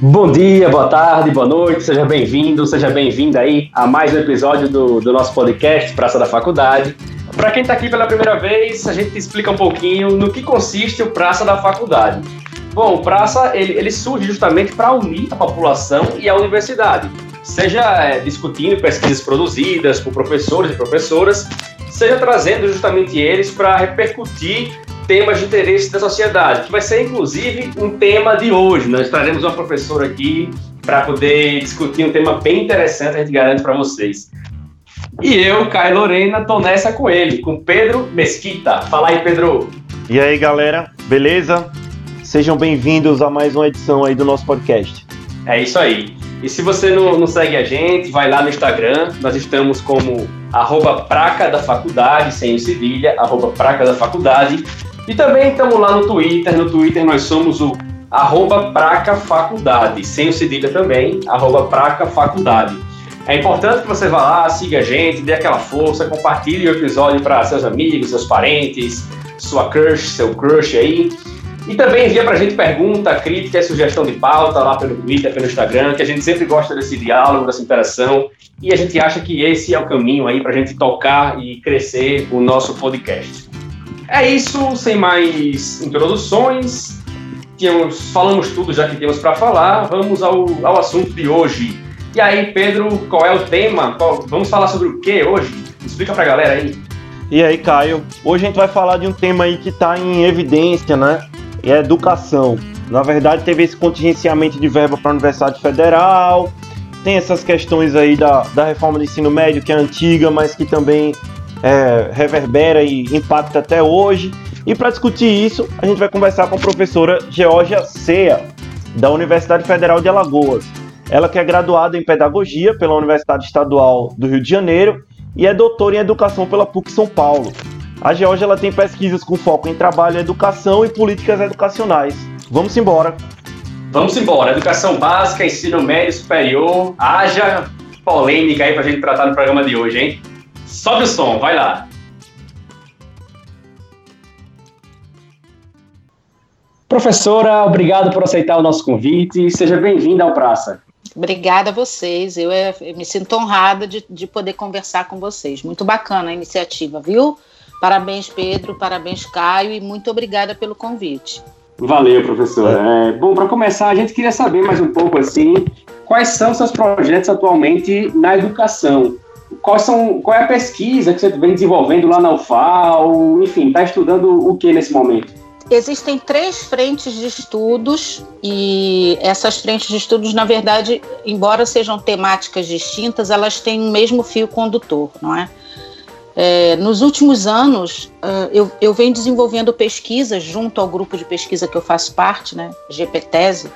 Bom dia, boa tarde, boa noite, seja bem-vindo, seja bem-vinda aí a mais um episódio do, do nosso podcast Praça da Faculdade. Para quem está aqui pela primeira vez, a gente explica um pouquinho no que consiste o Praça da Faculdade. Bom, o Praça ele, ele surge justamente para unir a população e a universidade, seja é, discutindo pesquisas produzidas por professores e professoras, seja trazendo justamente eles para repercutir temas de interesse da sociedade, que vai ser inclusive um tema de hoje. Nós traremos uma professora aqui para poder discutir um tema bem interessante, a gente garante para vocês. E eu, Caio Lorena, estou nessa com ele, com Pedro Mesquita. Fala aí, Pedro. E aí, galera, beleza? Sejam bem-vindos a mais uma edição aí do nosso podcast. É isso aí. E se você não, não segue a gente, vai lá no Instagram, nós estamos como arroba praca da faculdade, sem o cedilha, arroba praca da faculdade. E também estamos lá no Twitter. No Twitter nós somos o arroba Praca Faculdade, sem o cedilha também, arroba Praca Faculdade. É importante que você vá lá, siga a gente, dê aquela força, compartilhe o episódio para seus amigos, seus parentes, sua crush, seu crush aí. E também envia para a gente pergunta, crítica, sugestão de pauta lá pelo Twitter, pelo Instagram, que a gente sempre gosta desse diálogo, dessa interação. E a gente acha que esse é o caminho aí para a gente tocar e crescer o nosso podcast. É isso, sem mais introduções. Tínhamos, falamos tudo já que tínhamos para falar. Vamos ao, ao assunto de hoje. E aí, Pedro, qual é o tema? Qual, vamos falar sobre o que hoje? Explica para a galera aí. E aí, Caio? Hoje a gente vai falar de um tema aí que está em evidência, né? E é educação. Na verdade, teve esse contingenciamento de verba para a Universidade Federal, tem essas questões aí da, da reforma do ensino médio, que é antiga, mas que também é, reverbera e impacta até hoje. E para discutir isso, a gente vai conversar com a professora Georgia Ceia, da Universidade Federal de Alagoas. Ela que é graduada em Pedagogia pela Universidade Estadual do Rio de Janeiro e é doutora em Educação pela PUC São Paulo. A Georgia ela tem pesquisas com foco em trabalho, educação e políticas educacionais. Vamos embora. Vamos embora. Educação básica, ensino médio superior. Haja polêmica aí para a gente tratar no programa de hoje, hein? Sobe o som, vai lá. Professora, obrigado por aceitar o nosso convite. Seja bem-vinda ao Praça. Obrigada a vocês. Eu, é, eu me sinto honrada de, de, poder conversar com vocês. Muito bacana a iniciativa, viu? Parabéns, Pedro, parabéns, Caio, e muito obrigada pelo convite. Valeu, professora. É, bom, para começar, a gente queria saber mais um pouco assim, quais são seus projetos atualmente na educação? Quais são, qual é a pesquisa que você vem desenvolvendo lá na UFAL? Enfim, está estudando o que nesse momento? Existem três frentes de estudos e essas frentes de estudos, na verdade, embora sejam temáticas distintas, elas têm o mesmo fio condutor, não é? É, nos últimos anos, uh, eu, eu venho desenvolvendo pesquisas junto ao grupo de pesquisa que eu faço parte, né, GPTese,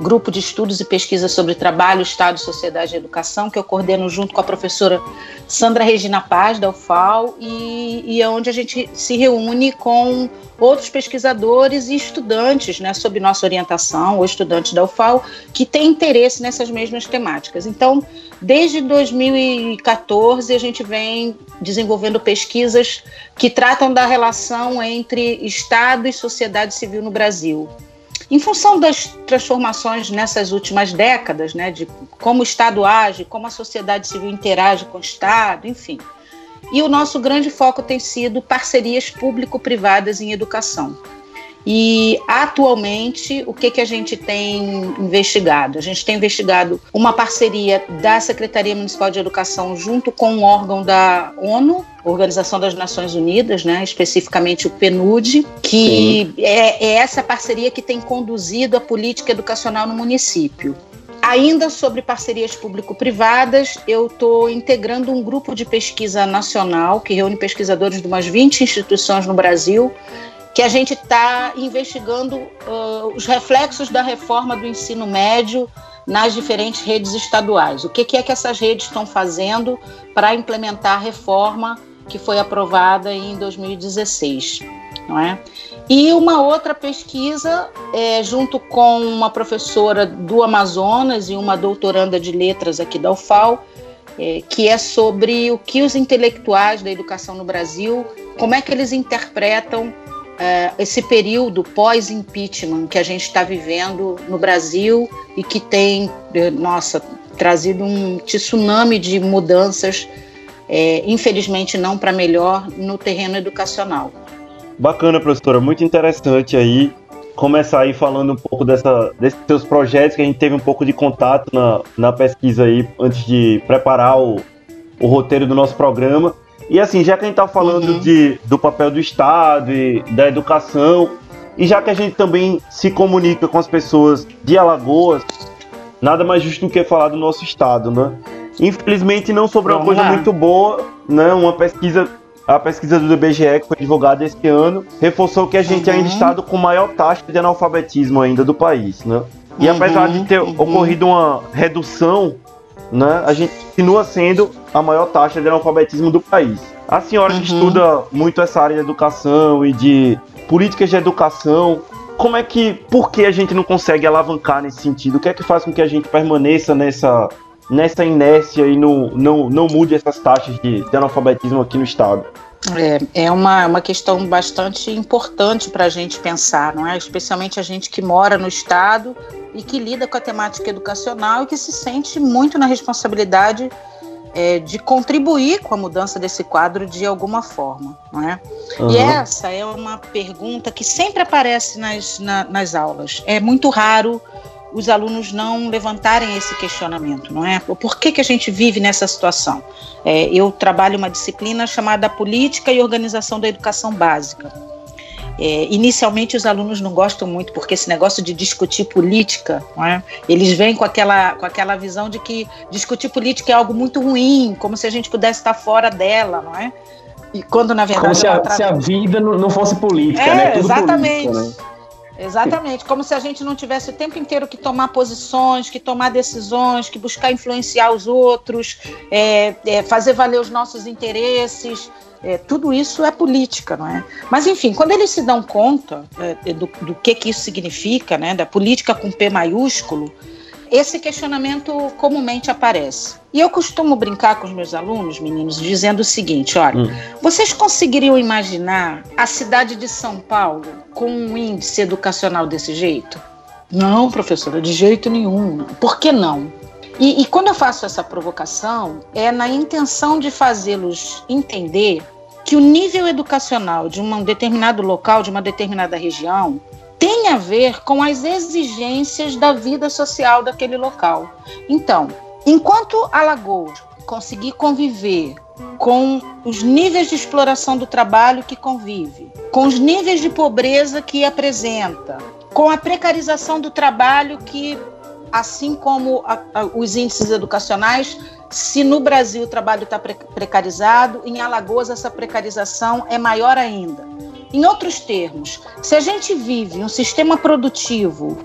grupo de estudos e pesquisa sobre trabalho, Estado, Sociedade e Educação, que eu coordeno junto com a professora Sandra Regina Paz, da UFAL, e, e é onde a gente se reúne com outros pesquisadores e estudantes, né, sob nossa orientação, ou estudantes da UFAL, que têm interesse nessas mesmas temáticas. Então, desde 2014, a gente vem desenvolvendo pesquisas que tratam da relação entre Estado e sociedade civil no Brasil. Em função das transformações nessas últimas décadas, né, de como o Estado age, como a sociedade civil interage com o Estado, enfim. E o nosso grande foco tem sido parcerias público-privadas em educação. E atualmente, o que, que a gente tem investigado? A gente tem investigado uma parceria da Secretaria Municipal de Educação junto com um órgão da ONU, Organização das Nações Unidas, né, especificamente o PNUD, que é, é essa parceria que tem conduzido a política educacional no município. Ainda sobre parcerias público-privadas, eu estou integrando um grupo de pesquisa nacional que reúne pesquisadores de umas 20 instituições no Brasil que a gente está investigando uh, os reflexos da reforma do ensino médio nas diferentes redes estaduais. O que, que é que essas redes estão fazendo para implementar a reforma que foi aprovada em 2016, não é? E uma outra pesquisa, é, junto com uma professora do Amazonas e uma doutoranda de letras aqui da UFAL, é, que é sobre o que os intelectuais da educação no Brasil, como é que eles interpretam é, esse período pós-impeachment que a gente está vivendo no Brasil e que tem, é, nossa, trazido um tsunami de mudanças, é, infelizmente não para melhor, no terreno educacional. Bacana, professora, muito interessante aí começar aí falando um pouco dessa, desses seus projetos, que a gente teve um pouco de contato na, na pesquisa aí antes de preparar o, o roteiro do nosso programa. E assim, já que a gente está falando uhum. de, do papel do Estado e da educação, e já que a gente também se comunica com as pessoas de Alagoas, nada mais justo do que falar do nosso Estado, né? Infelizmente não sobrou uma coisa lá. muito boa, né? Uma pesquisa, a pesquisa do IBGE que foi divulgada este ano, reforçou que a gente uhum. ainda está com maior taxa de analfabetismo ainda do país, né? E uhum. apesar de ter uhum. ocorrido uma redução né, a gente continua sendo a maior taxa de analfabetismo do país. A senhora uhum. que estuda muito essa área de educação e de políticas de educação, como é que, por que a gente não consegue alavancar nesse sentido? O que é que faz com que a gente permaneça nessa, nessa inércia e não, não, não mude essas taxas de, de analfabetismo aqui no estado? É, é uma, uma questão bastante importante para a gente pensar, não é? Especialmente a gente que mora no estado e que lida com a temática educacional e que se sente muito na responsabilidade é, de contribuir com a mudança desse quadro de alguma forma, não é? Uhum. E essa é uma pergunta que sempre aparece nas, na, nas aulas. É muito raro os alunos não levantarem esse questionamento, não é? Por que, que a gente vive nessa situação? É, eu trabalho uma disciplina chamada Política e Organização da Educação Básica. É, inicialmente os alunos não gostam muito porque esse negócio de discutir política, é? eles vêm com aquela, com aquela visão de que discutir política é algo muito ruim, como se a gente pudesse estar fora dela, não é? E quando na verdade como se a, se a vida não fosse política, é, né? Tudo exatamente. Política, né? Exatamente, como se a gente não tivesse o tempo inteiro que tomar posições, que tomar decisões, que buscar influenciar os outros, é, é, fazer valer os nossos interesses. É, tudo isso é política, não é? Mas enfim, quando eles se dão conta é, do, do que, que isso significa, né, da política com P maiúsculo, esse questionamento comumente aparece. E eu costumo brincar com os meus alunos, meninos, dizendo o seguinte: olha, hum. vocês conseguiriam imaginar a cidade de São Paulo com um índice educacional desse jeito? Não, professora, de jeito nenhum. Por que não? E, e quando eu faço essa provocação, é na intenção de fazê-los entender que o nível educacional de um determinado local, de uma determinada região, tem a ver com as exigências da vida social daquele local. Então, enquanto Alagoas conseguir conviver com os níveis de exploração do trabalho que convive, com os níveis de pobreza que apresenta, com a precarização do trabalho que, assim como a, a, os índices educacionais, se no Brasil o trabalho está precarizado, em Alagoas essa precarização é maior ainda. Em outros termos, se a gente vive um sistema produtivo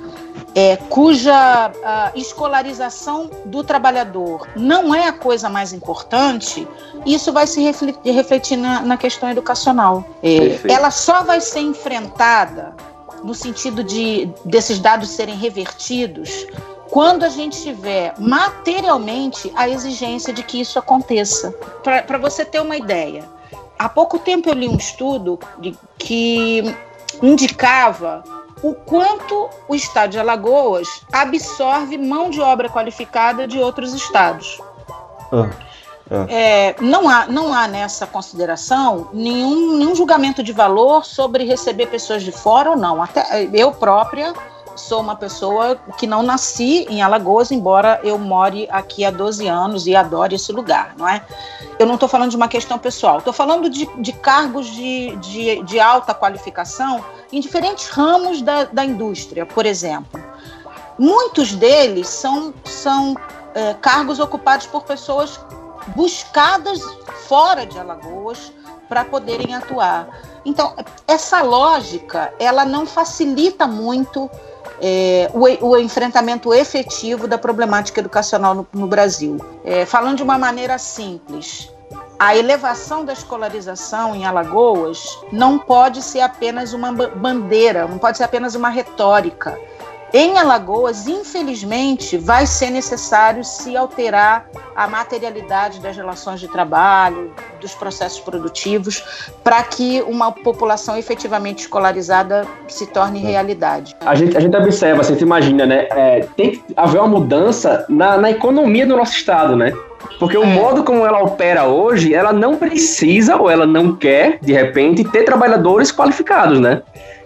é, cuja escolarização do trabalhador não é a coisa mais importante, isso vai se refletir, refletir na, na, questão educacional. É, ela só vai ser enfrentada no sentido de desses dados serem revertidos quando a gente tiver materialmente a exigência de que isso aconteça. Para você ter uma ideia, há pouco tempo eu li um estudo de, que indicava o quanto o estado de Alagoas absorve mão de obra qualificada de outros estados. Ah, ah. É, não, há, não há nessa consideração nenhum, nenhum julgamento de valor sobre receber pessoas de fora ou não. Até eu própria sou uma pessoa que não nasci em Alagoas, embora eu more aqui há 12 anos e adore esse lugar, não é? Eu não estou falando de uma questão pessoal, estou falando de, de cargos de, de, de, alta qualificação em diferentes ramos da, da indústria, por exemplo. Muitos deles são, são é, cargos ocupados por pessoas buscadas fora de Alagoas para poderem atuar. Então, essa lógica, ela não facilita muito é, o, o, enfrentamento efetivo da problemática educacional no, no Brasil. É, falando de uma maneira simples, a elevação da escolarização em Alagoas não pode ser apenas uma bandeira, não pode ser apenas uma retórica. Em Alagoas, infelizmente, vai ser necessário se alterar a materialidade das relações de trabalho, dos processos produtivos, para que uma população efetivamente escolarizada se torne realidade. A gente, a gente observa, você imagina, né? É, tem que haver uma mudança na, na economia do nosso estado, né? Porque o é. modo como ela opera hoje, ela não precisa ou ela não quer, de repente, ter trabalhadores qualificados, né?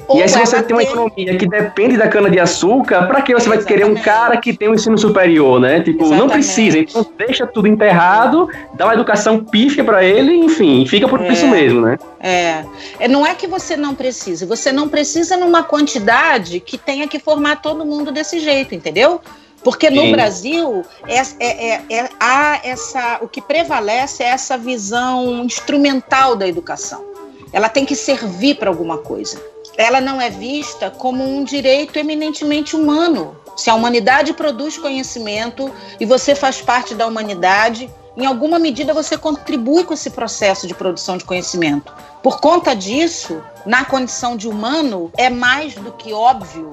Ou e aí, se você tem uma economia que depende da cana-de-açúcar, para que você Exatamente. vai querer um cara que tem um ensino superior, né? Tipo, Exatamente. não precisa. Então, deixa tudo enterrado, dá uma educação pífia para ele, enfim, fica por é. isso mesmo, né? É. é. Não é que você não precisa, você não precisa numa quantidade que tenha que formar todo mundo desse jeito, entendeu? Porque no Sim. Brasil é, é, é, é, há essa, o que prevalece é essa visão instrumental da educação. Ela tem que servir para alguma coisa ela não é vista como um direito eminentemente humano. Se a humanidade produz conhecimento e você faz parte da humanidade, em alguma medida você contribui com esse processo de produção de conhecimento. Por conta disso, na condição de humano, é mais do que óbvio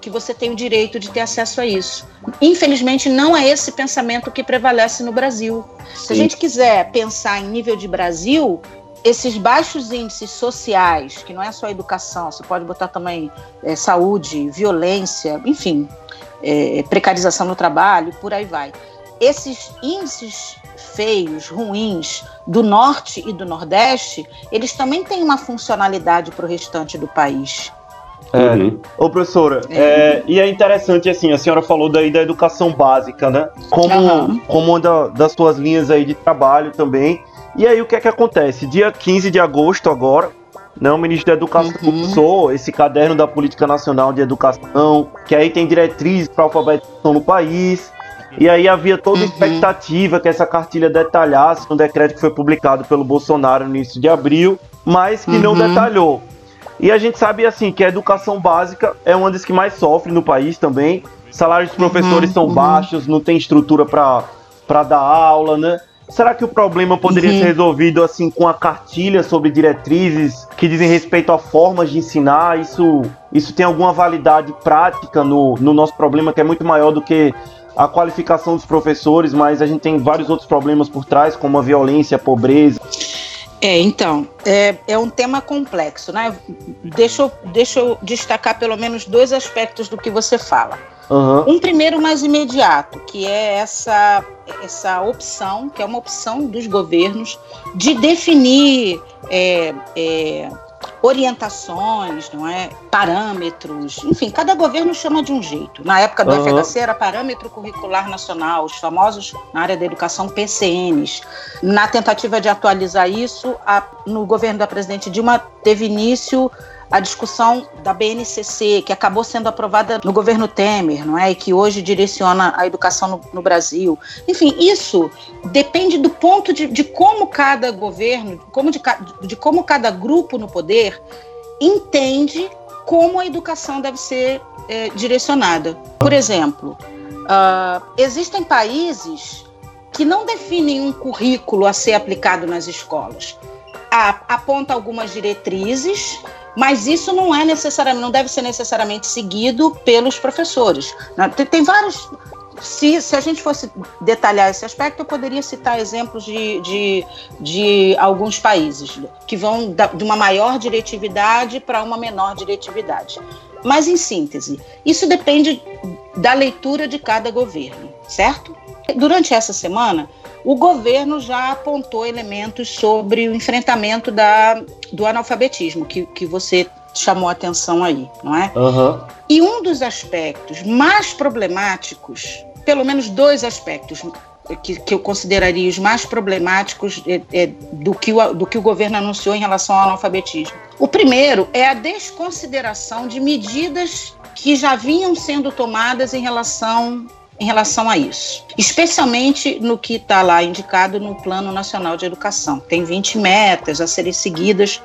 que você tem o direito de ter acesso a isso. Infelizmente, não é esse pensamento que prevalece no Brasil. Sim. Se a gente quiser pensar em nível de Brasil, esses baixos índices sociais, que não é só educação, você pode botar também é, saúde, violência, enfim, é, precarização no trabalho, por aí vai. Esses índices feios, ruins do norte e do nordeste, eles também têm uma funcionalidade para o restante do país. É. Uhum. Ô, professora, é. É, e é interessante, assim, a senhora falou daí da educação básica, né? Como, uhum. como uma da, das suas linhas aí de trabalho também. E aí o que é que acontece? Dia 15 de agosto agora, né, o ministro da Educação uhum. lançou esse caderno da Política Nacional de Educação, que aí tem diretrizes para alfabetização no país. E aí havia toda a uhum. expectativa que essa cartilha detalhasse um decreto que foi publicado pelo Bolsonaro no início de abril, mas que uhum. não detalhou. E a gente sabe assim que a educação básica é uma das que mais sofre no país também. Salários dos professores uhum. são uhum. baixos, não tem estrutura para dar aula, né? Será que o problema poderia uhum. ser resolvido assim com a cartilha sobre diretrizes que dizem respeito a formas de ensinar? Isso, isso tem alguma validade prática no, no nosso problema que é muito maior do que a qualificação dos professores, mas a gente tem vários outros problemas por trás, como a violência, a pobreza. É, então, é, é um tema complexo, né? Deixa eu, deixa eu destacar pelo menos dois aspectos do que você fala. Uhum. Um primeiro mais imediato, que é essa, essa opção, que é uma opção dos governos, de definir é, é, orientações, não é? parâmetros, enfim, cada governo chama de um jeito. Na época do uhum. FHC era Parâmetro Curricular Nacional, os famosos na área da educação PCNs. Na tentativa de atualizar isso, a, no governo da presidente Dilma teve início a discussão da BNCC, que acabou sendo aprovada no governo Temer, não é? E que hoje direciona a educação no, no Brasil. Enfim, isso depende do ponto de, de como cada governo, como de, de como cada grupo no poder entende como a educação deve ser é, direcionada. Por exemplo, uh, existem países que não definem um currículo a ser aplicado nas escolas. aponta algumas diretrizes mas isso não é necessariamente, não deve ser necessariamente seguido pelos professores. Né? Tem, vários. Se, se a gente fosse detalhar esse aspecto, eu poderia citar exemplos de, de, de alguns países que vão da, de uma maior diretividade para uma menor diretividade. Mas, em síntese, isso depende da leitura de cada governo, certo? Durante essa semana, o governo já apontou elementos sobre o enfrentamento da, do analfabetismo, que, que você chamou a atenção aí, não é? Uhum. E um dos aspectos mais problemáticos, pelo menos dois aspectos que, que eu consideraria os mais problemáticos é, é, do, que o, do que o governo anunciou em relação ao analfabetismo. O primeiro é a desconsideração de medidas que já vinham sendo tomadas em relação em relação a isso, especialmente no que está lá indicado no Plano Nacional de Educação. Tem 20 metas a serem seguidas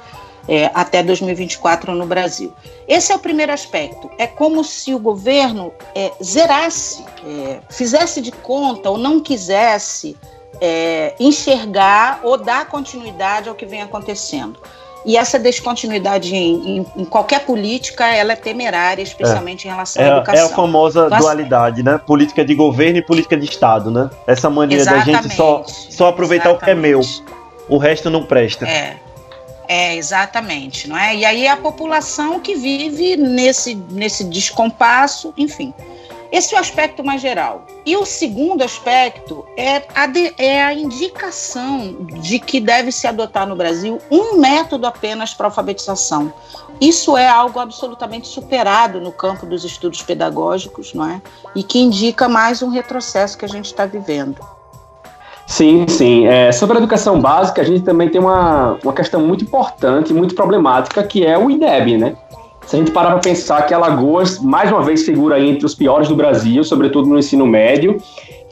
é, até 2024 no Brasil. Esse é o primeiro aspecto. É como se o governo é, zerasse, é, fizesse de conta ou não quisesse é, enxergar ou dar continuidade ao que vem acontecendo. E essa descontinuidade em, em, em, qualquer política, ela é temerária, especialmente é. em relação à educação. É a famosa então, assim, dualidade, né? Política de governo e política de Estado, né? Essa mania da gente só, só aproveitar o que é meu. O resto não presta. É. É, exatamente, não é? E aí a população que vive nesse, nesse descompasso, enfim. Esse é o aspecto mais geral. E o segundo aspecto é a, de, é a indicação de que deve se adotar no Brasil um método apenas para alfabetização. Isso é algo absolutamente superado no campo dos estudos pedagógicos, não é? E que indica mais um retrocesso que a gente está vivendo. Sim, sim. É, sobre a educação básica, a gente também tem uma, uma questão muito importante, muito problemática, que é o IDEB, né? Se a gente parar para pensar que Alagoas, mais uma vez, figura entre os piores do Brasil, sobretudo no ensino médio,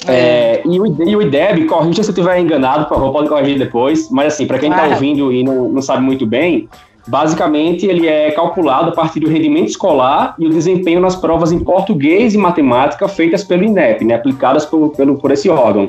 é. É, e, o, e o IDEB, corrija se eu estiver enganado, por favor, pode corrigir depois, mas assim, para quem está ouvindo e não, não sabe muito bem, basicamente ele é calculado a partir do rendimento escolar e o desempenho nas provas em português e matemática feitas pelo INEP, né, aplicadas por, pelo, por esse órgão.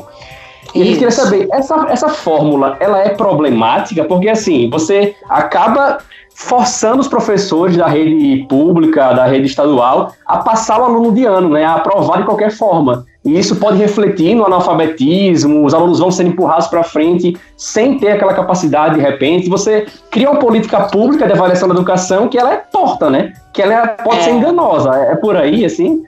E a gente queria saber, essa, essa fórmula, ela é problemática? Porque, assim, você acaba forçando os professores da rede pública, da rede estadual, a passar o aluno de ano, né, a aprovar de qualquer forma. E isso pode refletir no analfabetismo, os alunos vão ser empurrados para frente sem ter aquela capacidade de repente. Você cria uma política pública de avaliação da educação que ela é torta, né? Que ela pode é. ser enganosa. É por aí, assim?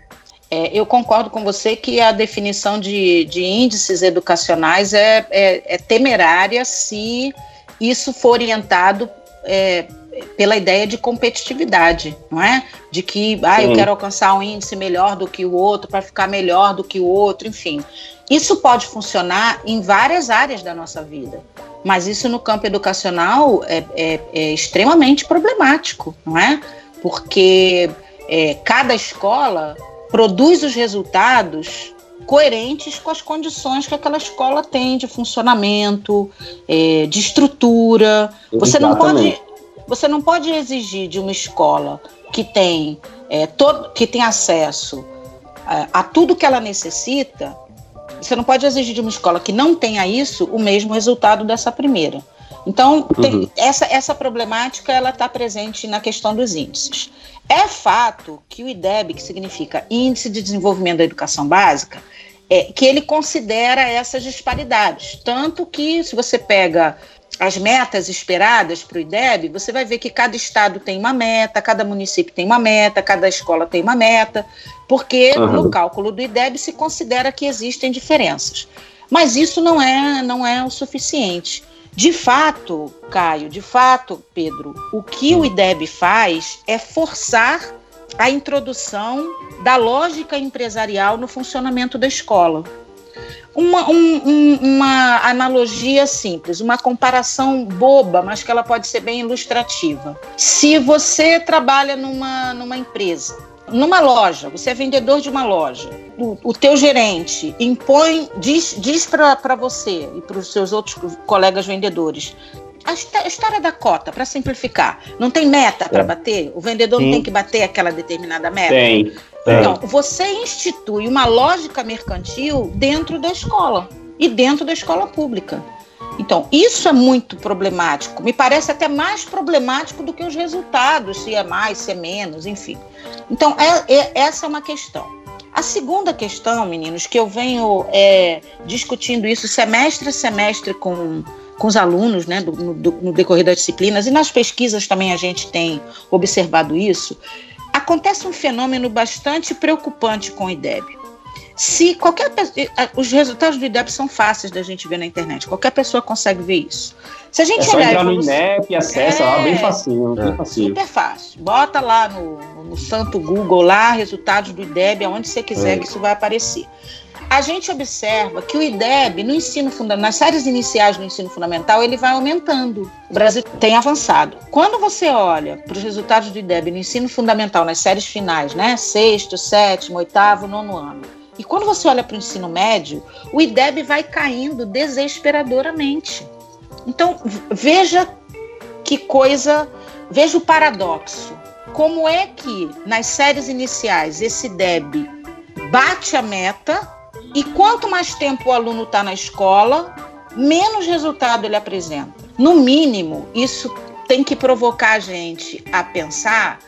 É, eu concordo com você que a definição de, de índices educacionais é, é, é, temerária se isso for orientado é, pela ideia de competitividade, não é? De que ah, eu quero alcançar um índice melhor do que o outro para ficar melhor do que o outro, enfim. Isso pode funcionar em várias áreas da nossa vida, mas isso no campo educacional é, é, é extremamente problemático, não é? Porque é, cada escola produz os resultados coerentes com as condições que aquela escola tem de funcionamento, é, de estrutura. Você não pode você não pode exigir de uma escola que tem é, todo, que tem acesso a, a tudo que ela necessita. Você não pode exigir de uma escola que não tenha isso o mesmo resultado dessa primeira. Então, tem, uhum. essa, essa problemática ela está presente na questão dos índices. É fato que o IDEB, que significa Índice de Desenvolvimento da Educação Básica, é, que ele considera essas disparidades. Tanto que, se você pega as metas esperadas para o IDEB, você vai ver que cada estado tem uma meta, cada município tem uma meta, cada escola tem uma meta, porque uhum. no cálculo do IDEB se considera que existem diferenças. Mas isso não é, não é o suficiente. De fato, Caio, de fato, Pedro, o que o IDEB faz é forçar a introdução da lógica empresarial no funcionamento da escola. Uma, um, um, uma analogia simples, uma comparação boba, mas que ela pode ser bem ilustrativa. Se você trabalha numa, numa empresa numa loja, você é vendedor de uma loja, o, o teu gerente impõe, diz, diz para você e para os seus outros colegas vendedores, a história da cota, para simplificar, não tem meta para é. bater? O vendedor Sim. não tem que bater aquela determinada meta? Tem. Então, você institui uma lógica mercantil dentro da escola e dentro da escola pública. Então, isso é muito problemático. Me parece até mais problemático do que os resultados, se é mais, se é menos, enfim. Então, é, é, essa é uma questão. A segunda questão, meninos, que eu venho é, discutindo isso semestre a semestre com, com os alunos, né, do, no, no decorrer das disciplinas, e nas pesquisas também a gente tem observado isso, acontece um fenômeno bastante preocupante com o IDEB. Se qualquer os resultados do IDEB são fáceis da gente ver na internet, qualquer pessoa consegue ver isso. Se a gente é só olhar entrar no INEP e acessa é, lá, bem facinho, bem facinho. Super fácil. Bota lá no, no santo Google lá, resultados do IDEB, aonde você quiser é. que isso vai aparecer. A gente observa que o IDEB, no ensino fundamental, nas séries iniciais do ensino fundamental, ele vai aumentando. O Brasil tem avançado. Quando você olha para os resultados do IDEB no ensino fundamental, nas séries finais, né? Sexto, sétimo, oitavo, nono ano, e quando você olha para o ensino médio, o IDEB vai caindo desesperadoramente. Então, veja que coisa, veja o paradoxo. Como é que nas séries iniciais esse IDEB bate a meta e quanto mais tempo o aluno está na escola, menos resultado ele apresenta. No mínimo, isso tem que provocar a gente a pensar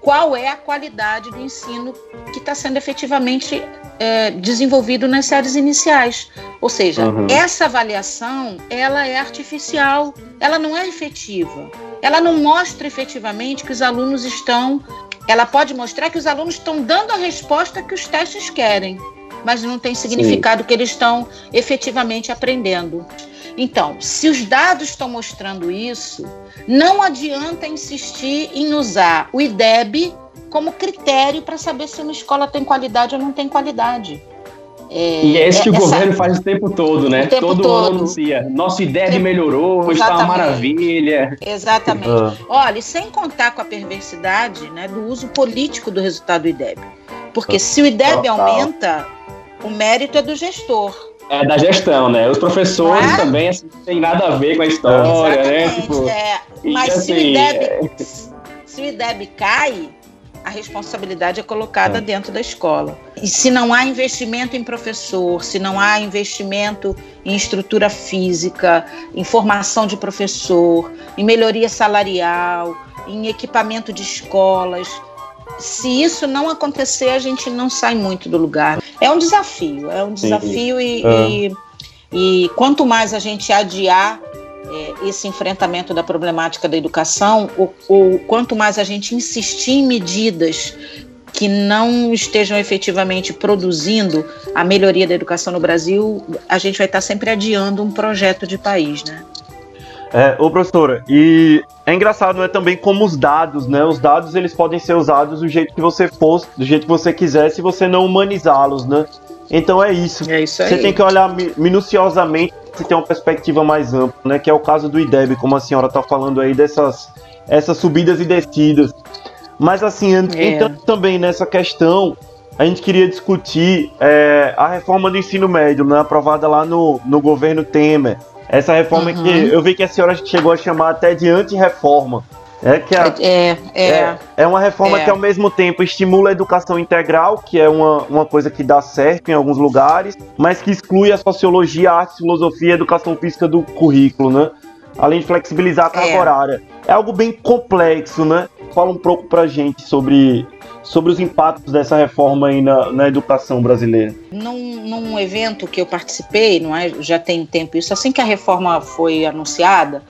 qual é a qualidade do ensino que está sendo efetivamente é, desenvolvido nas séries iniciais. Ou seja, uhum. essa avaliação ela é artificial, ela não é efetiva. Ela não mostra efetivamente que os alunos estão. Ela pode mostrar que os alunos estão dando a resposta que os testes querem, mas não tem significado Sim. que eles estão efetivamente aprendendo. Então, se os dados estão mostrando isso, não adianta insistir em usar o IDEB como critério para saber se uma escola tem qualidade ou não tem qualidade. É, e é isso que é, o essa... governo faz o tempo todo, né? Tempo todo, todo ano anuncia. Nosso IDEB tempo... melhorou, está uma maravilha. Exatamente. Ah. Olha, sem contar com a perversidade né, do uso político do resultado do IDEB. Porque se o IDEB aumenta, o mérito é do gestor. É da gestão, né? Os professores é? também assim, não tem nada a ver com a história, né? Tipo, é. Mas assim, se, o IDEB, é... se o IDEB cai, a responsabilidade é colocada é. dentro da escola. E se não há investimento em professor, se não há investimento em estrutura física, em formação de professor, em melhoria salarial, em equipamento de escolas, se isso não acontecer, a gente não sai muito do lugar. É um desafio, é um desafio e, é. e, e, quanto mais a gente adiar é, esse enfrentamento da problemática da educação, ou, ou quanto mais a gente insistir em medidas que não estejam efetivamente produzindo a melhoria da educação no Brasil, a gente vai estar sempre adiando um projeto de país, né? É, ô professora, e é engraçado, né, também como os dados, né? Os dados eles podem ser usados do jeito que você for, do jeito que você quiser, se você não humanizá-los, né? Então é isso. É isso aí. Você tem que olhar minuciosamente se tem uma perspectiva mais ampla, né? Que é o caso do IDEB, como a senhora está falando aí dessas essas subidas e descidas. Mas assim, é. entrando também nessa questão, a gente queria discutir é, a reforma do ensino médio, né? Aprovada lá no, no governo Temer. Essa reforma uhum. que eu vi que a senhora chegou a chamar até de anti-reforma. É, que a, é, é, é, é uma reforma é. que ao mesmo tempo estimula a educação integral, que é uma, uma coisa que dá certo em alguns lugares, mas que exclui a sociologia, a arte, filosofia e a educação física do currículo, né? Além de flexibilizar a carga é. horária. É algo bem complexo, né? Fala um pouco pra gente sobre sobre os impactos dessa reforma aí na, na educação brasileira? Num, num, evento que eu participei, não é, já tem tempo isso, assim que a reforma foi anunciada,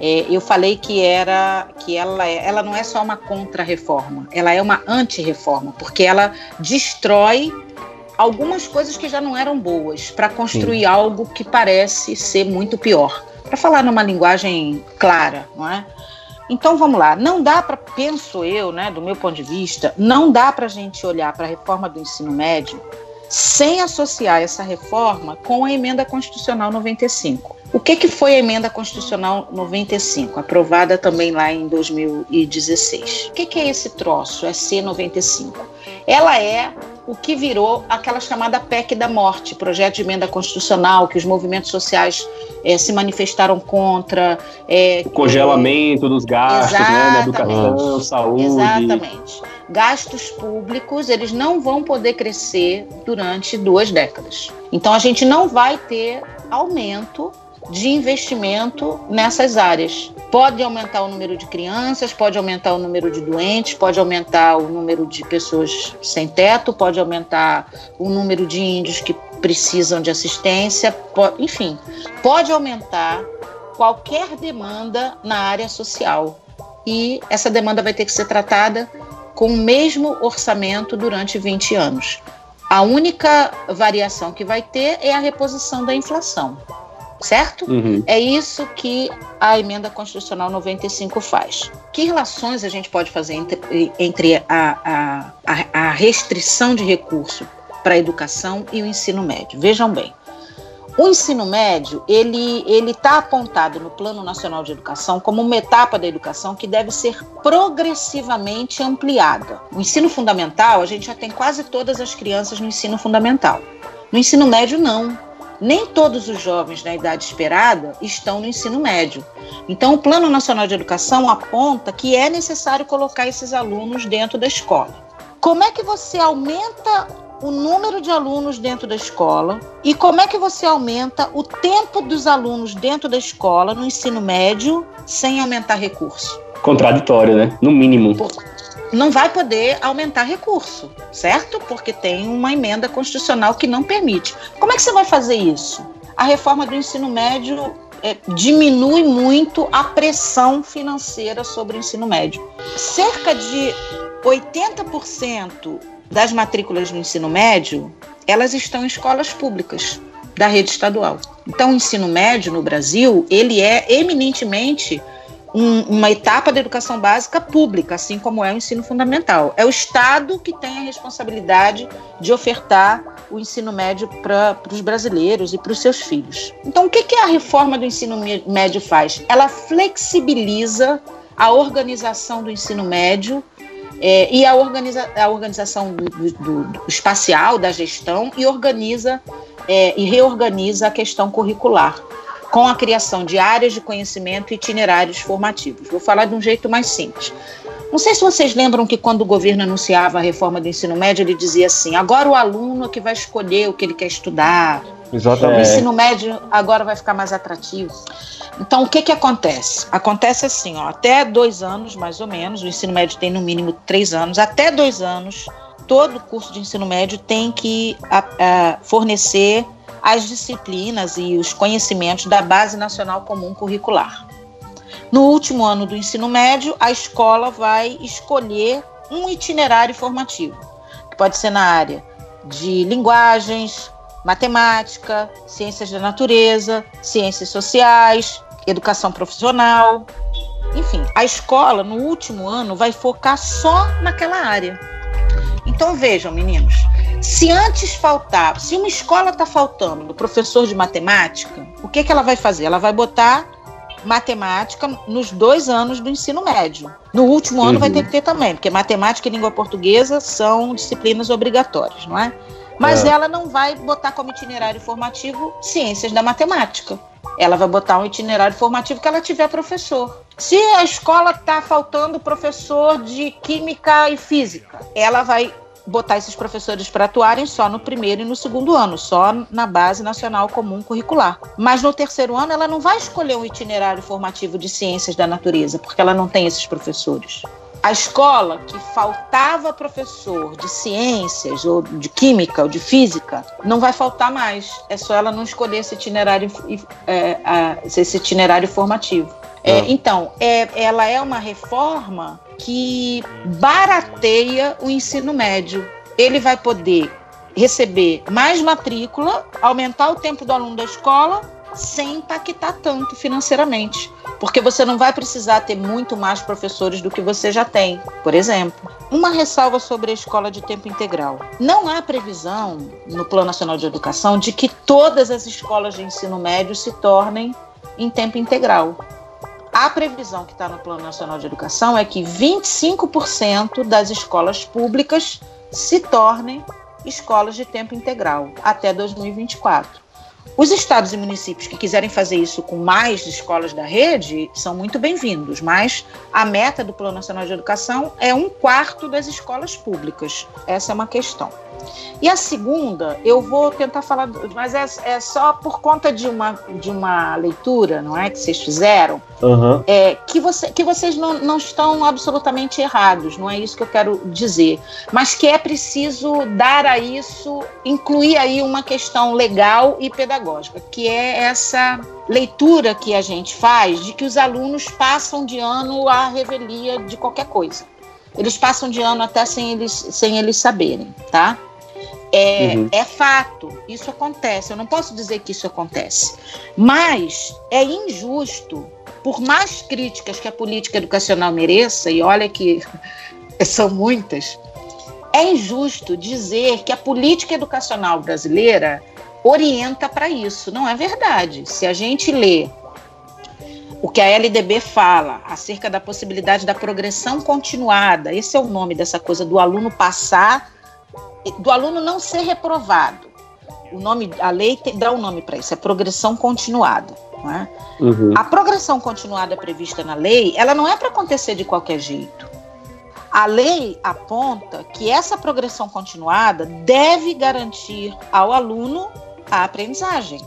é, eu falei que era que ela, é, ela não é só uma contra-reforma, ela é uma anti-reforma, porque ela destrói algumas coisas que já não eram boas para construir Sim. algo que parece ser muito pior. Para falar numa linguagem clara, não é? Então vamos lá, não dá para, penso eu, né, do meu ponto de vista, não dá para a gente olhar para a reforma do ensino médio sem associar essa reforma com a emenda constitucional 95. O que, que foi a emenda constitucional 95, aprovada também lá em 2016? O que, que é esse troço, é C95? Ela é o que virou aquela chamada PEC da morte, projeto de emenda constitucional, que os movimentos sociais é, se manifestaram contra. É, o congelamento é, dos gastos, né, na educação, saúde. Exatamente. Gastos públicos, eles não vão poder crescer durante duas décadas. Então, a gente não vai ter aumento de investimento nessas áreas. Pode aumentar o número de crianças, pode aumentar o número de doentes, pode aumentar o número de pessoas sem teto, pode aumentar o número de índios que precisam de assistência, pode, enfim, pode aumentar qualquer demanda na área social. E essa demanda vai ter que ser tratada com o mesmo orçamento durante 20 anos. A única variação que vai ter é a reposição da inflação certo? Uhum. É isso que a emenda constitucional 95 faz. Que relações a gente pode fazer entre, entre a, a, a restrição de recurso para a educação e o ensino médio? Vejam bem. O ensino médio, ele ele está apontado no Plano Nacional de Educação como uma etapa da educação que deve ser progressivamente ampliada. O ensino fundamental, a gente já tem quase todas as crianças no ensino fundamental. No ensino médio, não nem todos os jovens na idade esperada estão no ensino médio. Então, o Plano Nacional de Educação aponta que é necessário colocar esses alunos dentro da escola. Como é que você aumenta o número de alunos dentro da escola e como é que você aumenta o tempo dos alunos dentro da escola no ensino médio sem aumentar recurso? Contraditório, né? No mínimo. Não vai poder aumentar recurso, certo? Porque tem uma emenda constitucional que não permite. Como é que você vai fazer isso? A reforma do ensino médio é, diminui muito a pressão financeira sobre o ensino médio. Cerca de 80% das matrículas no ensino médio, elas estão em escolas públicas da rede estadual. Então, o ensino médio no Brasil, ele é eminentemente um, uma etapa da educação básica pública, assim como é o ensino fundamental. É o Estado que tem a responsabilidade de ofertar o ensino médio para os brasileiros e para os seus filhos. Então, o que, que a reforma do ensino médio faz? Ela flexibiliza a organização do ensino médio é, e a, organiza, a organização do, do, do, espacial, da gestão, e organiza é, e reorganiza a questão curricular, com a criação de áreas de conhecimento e itinerários formativos. Vou falar de um jeito mais simples. Não sei se vocês lembram que quando o governo anunciava a reforma do ensino médio, ele dizia assim: agora o aluno é que vai escolher o que ele quer estudar. Exatamente. O ensino médio agora vai ficar mais atrativo. Então, o que, que acontece? Acontece assim, ó, até dois anos, mais ou menos, o ensino médio tem no mínimo três anos, até dois anos, todo curso de ensino médio tem que a, a, fornecer as disciplinas e os conhecimentos da Base Nacional Comum Curricular. No último ano do ensino médio, a escola vai escolher um itinerário formativo, que pode ser na área de linguagens, matemática, ciências da natureza, ciências sociais, educação profissional. Enfim, a escola no último ano vai focar só naquela área. Então vejam, meninos, se antes faltava, se uma escola está faltando do professor de matemática, o que, que ela vai fazer? Ela vai botar matemática nos dois anos do ensino médio. No último ano uhum. vai ter que ter também, porque matemática e língua portuguesa são disciplinas obrigatórias, não é? Mas é. ela não vai botar como itinerário formativo ciências da matemática. Ela vai botar um itinerário formativo que ela tiver professor. Se a escola está faltando professor de química e física, ela vai botar esses professores para atuarem só no primeiro e no segundo ano, só na base nacional comum curricular. Mas no terceiro ano ela não vai escolher um itinerário formativo de ciências da natureza, porque ela não tem esses professores a escola que faltava professor de ciências ou de química ou de física não vai faltar mais. É só ela não escolher esse itinerário, é, esse itinerário formativo. É, então, é, ela é uma reforma que barateia o ensino médio. Ele vai poder receber mais matrícula, aumentar o tempo do aluno da escola sem impactar tanto financeiramente, porque você não vai precisar ter muito mais professores do que você já tem, por exemplo. Uma ressalva sobre a escola de tempo integral. Não há previsão no Plano Nacional de Educação de que todas as escolas de ensino médio se tornem em tempo integral. A previsão que está no Plano Nacional de Educação é que 25% das escolas públicas se tornem escolas de tempo integral até 2024. Os estados e municípios que quiserem fazer isso com mais escolas da rede são muito bem-vindos, mas a meta do Plano Nacional de Educação é um quarto das escolas públicas. Essa é uma questão. E a segunda, eu vou tentar falar, mas é, é só por conta de uma, de uma leitura, não é? Que vocês fizeram, uhum. é, que, você, que vocês não, não estão absolutamente errados, não é isso que eu quero dizer. Mas que é preciso dar a isso, incluir aí uma questão legal e pedagógica, que é essa leitura que a gente faz de que os alunos passam de ano à revelia de qualquer coisa. Eles passam de ano até sem eles, sem eles saberem, tá? É, uhum. é fato, isso acontece. Eu não posso dizer que isso acontece. Mas é injusto, por mais críticas que a política educacional mereça, e olha que são muitas, é injusto dizer que a política educacional brasileira orienta para isso. Não é verdade. Se a gente lê o que a LDB fala acerca da possibilidade da progressão continuada, esse é o nome dessa coisa do aluno passar do aluno não ser reprovado. O nome, a lei te, dá um nome para isso, é progressão continuada. É? Uhum. A progressão continuada prevista na lei, ela não é para acontecer de qualquer jeito. A lei aponta que essa progressão continuada deve garantir ao aluno a aprendizagem.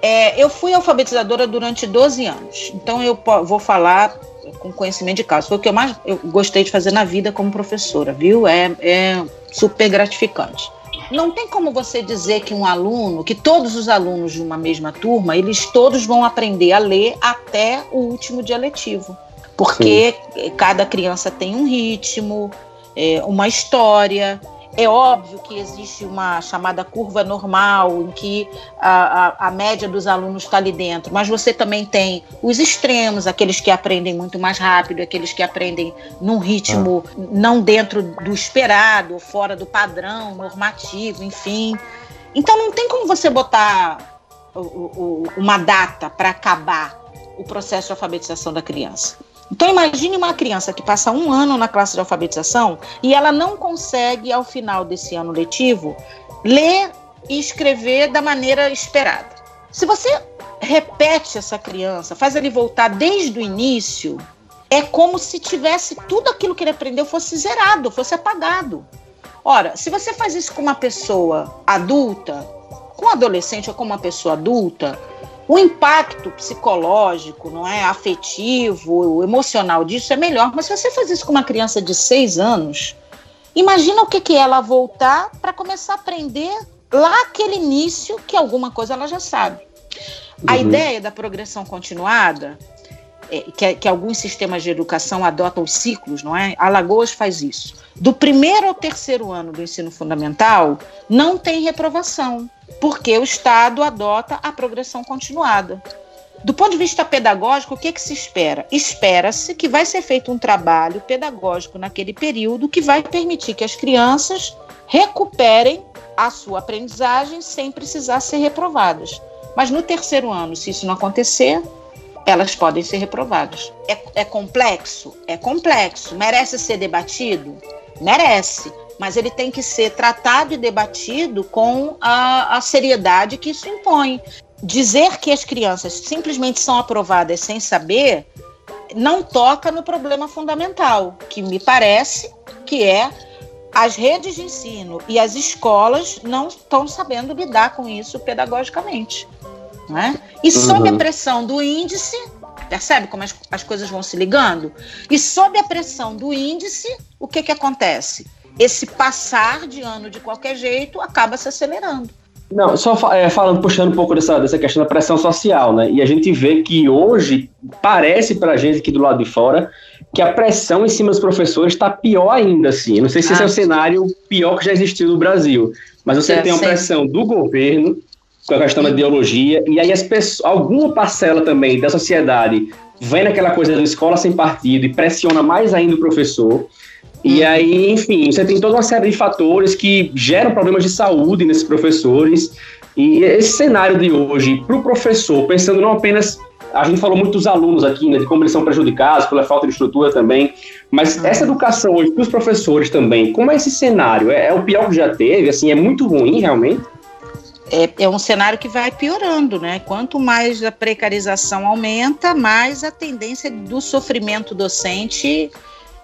É, eu fui alfabetizadora durante 12 anos, então eu vou falar com conhecimento de causa. Foi o que eu mais eu gostei de fazer na vida como professora, viu? É, é super gratificante. Não tem como você dizer que um aluno, que todos os alunos de uma mesma turma, eles todos vão aprender a ler até o último dia letivo. Porque Sim. cada criança tem um ritmo, é, uma história, é óbvio que existe uma chamada curva normal, em que a, a, a média dos alunos está ali dentro, mas você também tem os extremos, aqueles que aprendem muito mais rápido, aqueles que aprendem num ritmo ah. não dentro do esperado, fora do padrão normativo, enfim. Então não tem como você botar o, o, uma data para acabar o processo de alfabetização da criança. Então imagine uma criança que passa um ano na classe de alfabetização e ela não consegue, ao final desse ano letivo, ler e escrever da maneira esperada. Se você repete essa criança, faz ele voltar desde o início, é como se tivesse tudo aquilo que ele aprendeu fosse zerado, fosse apagado. Ora, se você faz isso com uma pessoa adulta, com um adolescente ou com uma pessoa adulta, o impacto psicológico, não é, afetivo, emocional disso é melhor. Mas se você faz isso com uma criança de seis anos, imagina o que que é ela voltar para começar a aprender lá aquele início que alguma coisa ela já sabe. A uhum. ideia da progressão continuada, é, que, que, alguns sistemas de educação adotam os ciclos, não é? Alagoas faz isso. Do primeiro ao terceiro ano do ensino fundamental, não tem reprovação porque o Estado adota a progressão continuada. Do ponto de vista pedagógico, o que, que se espera? Espera-se que vai ser feito um trabalho pedagógico naquele período que vai permitir que as crianças recuperem a sua aprendizagem sem precisar ser reprovadas. Mas no terceiro ano, se isso não acontecer, elas podem ser reprovadas. É, é complexo? É complexo. Merece ser debatido? Merece mas ele tem que ser tratado e debatido com a, a seriedade que isso impõe. Dizer que as crianças simplesmente são aprovadas sem saber não toca no problema fundamental, que me parece que é as redes de ensino e as escolas não estão sabendo lidar com isso pedagogicamente. Né? E sob a uhum. pressão do índice, percebe como as, as coisas vão se ligando? E sob a pressão do índice, o que, que acontece? Esse passar de ano de qualquer jeito acaba se acelerando. Não, só é, falando, puxando um pouco dessa, dessa questão da pressão social, né? E a gente vê que hoje parece para a gente aqui do lado de fora que a pressão em cima dos professores está pior ainda, assim. não sei se ah, esse é o cenário pior que já existiu no Brasil, mas você é, tem uma pressão do governo com a questão da ideologia e aí as pessoas, alguma parcela também da sociedade vem naquela coisa da escola sem partido e pressiona mais ainda o professor. E uhum. aí, enfim, você tem toda uma série de fatores que geram problemas de saúde nesses professores. E esse cenário de hoje, para o professor, pensando não apenas. A gente falou muito dos alunos aqui, né, de como eles são prejudicados pela falta de estrutura também, mas uhum. essa educação hoje para os professores também, como é esse cenário? É, é, o pior que já teve? Assim, é muito ruim realmente? É, é um cenário que vai piorando, né? Quanto mais a precarização aumenta, mais a tendência do sofrimento docente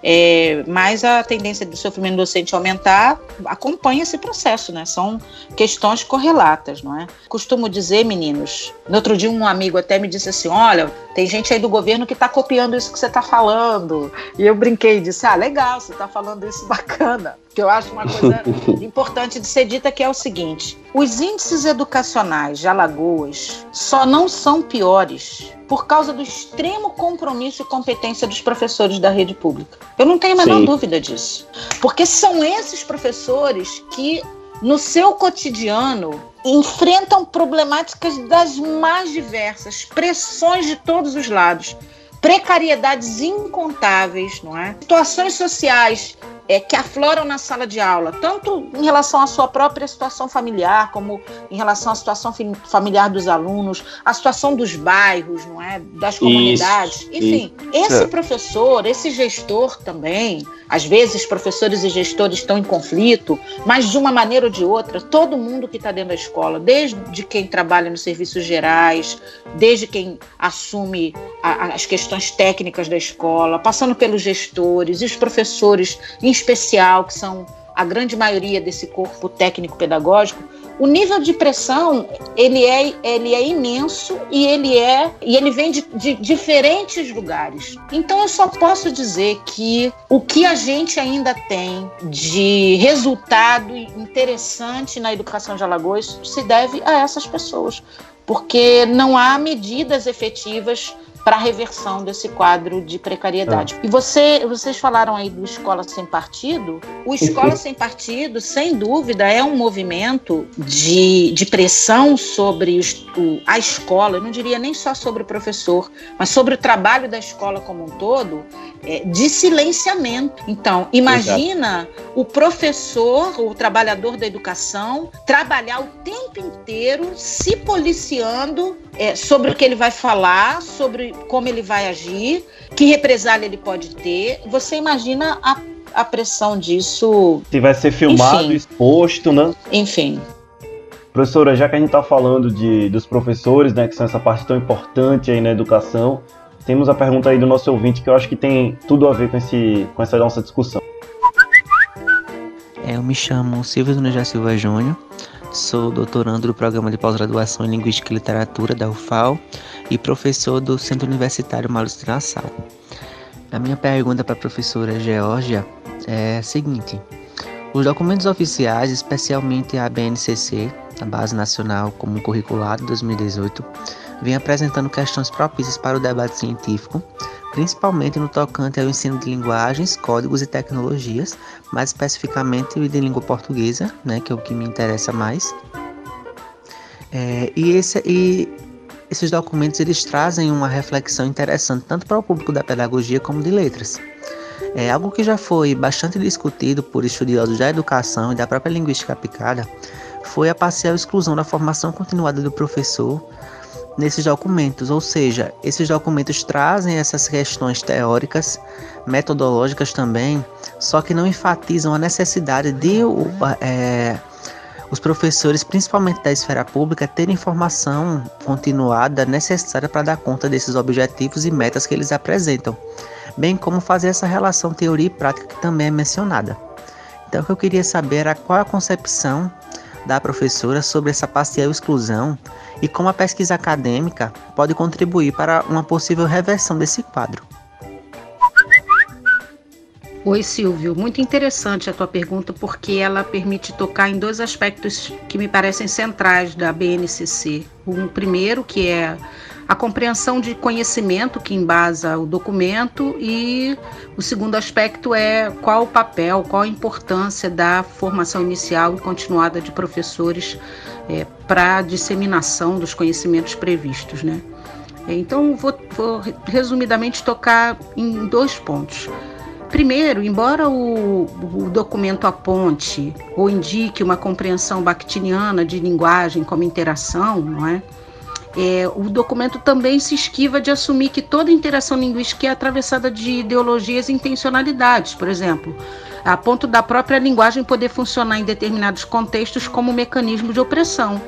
é, mais a tendência do sofrimento docente aumentar acompanha esse processo, né? São questões correlatas, não é? Costumo dizer, meninos, no outro dia um amigo até me disse assim, olha, tem gente aí do governo que está copiando isso que você está falando. E eu brinquei e disse, ah, legal, você está falando isso bacana. Que eu acho uma coisa importante de ser dita que é o seguinte: os índices educacionais de Alagoas só não são piores por causa do extremo compromisso e competência dos professores da rede pública. Eu não tenho a menor Sim. dúvida disso. Porque são esses professores que, no seu cotidiano, enfrentam problemáticas das mais diversas, pressões de todos os lados, precariedades incontáveis, não é? Situações sociais é, que afloram na sala de aula, tanto em relação à sua própria situação familiar, como em relação à situação familiar dos alunos, a situação dos bairros, não é, das comunidades, isso, enfim, isso. esse professor, esse gestor também, às vezes professores e gestores estão em conflito, mas de uma maneira ou de outra, todo mundo que está dentro da escola, desde quem trabalha nos serviços gerais, desde quem assume a, as questões questões técnicas da escola, passando pelos gestores e os professores, em especial, que são a grande maioria desse corpo técnico pedagógico, o nível de pressão ele é, ele é imenso e ele é e ele vem de, de, diferentes lugares. Então eu só posso dizer que o que a gente ainda tem de resultado interessante na educação de Alagoas se deve a essas pessoas, porque não há medidas efetivas para a reversão desse quadro de precariedade. É. E você, vocês falaram aí do Escola Sem Partido. O Escola Sem Partido, sem dúvida, é um movimento de, de pressão sobre o, a escola, eu não diria nem só sobre o professor, mas sobre o trabalho da escola como um todo, é, de silenciamento. Então, imagina Exato. o professor, o trabalhador da educação, trabalhar o tempo inteiro se policiando é, sobre o que ele vai falar, sobre como ele vai agir, que represália ele pode ter. Você imagina a, a pressão disso. Se vai ser filmado, Enfim. exposto, né? Enfim. Professora, já que a gente está falando de, dos professores, né, que são essa parte tão importante aí na educação, temos a pergunta aí do nosso ouvinte que eu acho que tem tudo a ver com, esse, com essa nossa discussão. É, eu me chamo Silvio Nunes Silva Júnior, sou doutorando do programa de pós-graduação em Linguística e Literatura da UFAL e professor do Centro Universitário Maurício Nassau. A minha pergunta para a professora Georgia é a seguinte: os documentos oficiais, especialmente a BNCC, a Base Nacional Comum Curricular de 2018, vem apresentando questões propícias para o debate científico, principalmente no tocante ao ensino de linguagens, códigos e tecnologias, mais especificamente de língua portuguesa, né, que é o que me interessa mais. É, e, esse, e esses documentos eles trazem uma reflexão interessante tanto para o público da pedagogia como de letras. É algo que já foi bastante discutido por estudiosos da educação e da própria linguística aplicada foi a parcial exclusão da formação continuada do professor nesses documentos, ou seja, esses documentos trazem essas questões teóricas, metodológicas também, só que não enfatizam a necessidade de é, os professores, principalmente da esfera pública, terem informação continuada necessária para dar conta desses objetivos e metas que eles apresentam, bem como fazer essa relação teoria e prática que também é mencionada. Então, o que eu queria saber era qual a concepção da professora sobre essa parcial exclusão e como a pesquisa acadêmica pode contribuir para uma possível reversão desse quadro. Oi, Silvio. Muito interessante a tua pergunta, porque ela permite tocar em dois aspectos que me parecem centrais da BNCC. Um primeiro, que é a compreensão de conhecimento que embasa o documento, e o segundo aspecto é qual o papel, qual a importância da formação inicial e continuada de professores é, para a disseminação dos conhecimentos previstos. Né? Então, vou, vou resumidamente tocar em dois pontos. Primeiro, embora o, o, documento aponte ou indique uma compreensão bakhtiniana de linguagem como interação, não é? É? o documento também se esquiva de assumir que toda interação linguística é atravessada de ideologias e intencionalidades, por exemplo, a ponto da própria linguagem poder funcionar em determinados contextos como mecanismo de opressão.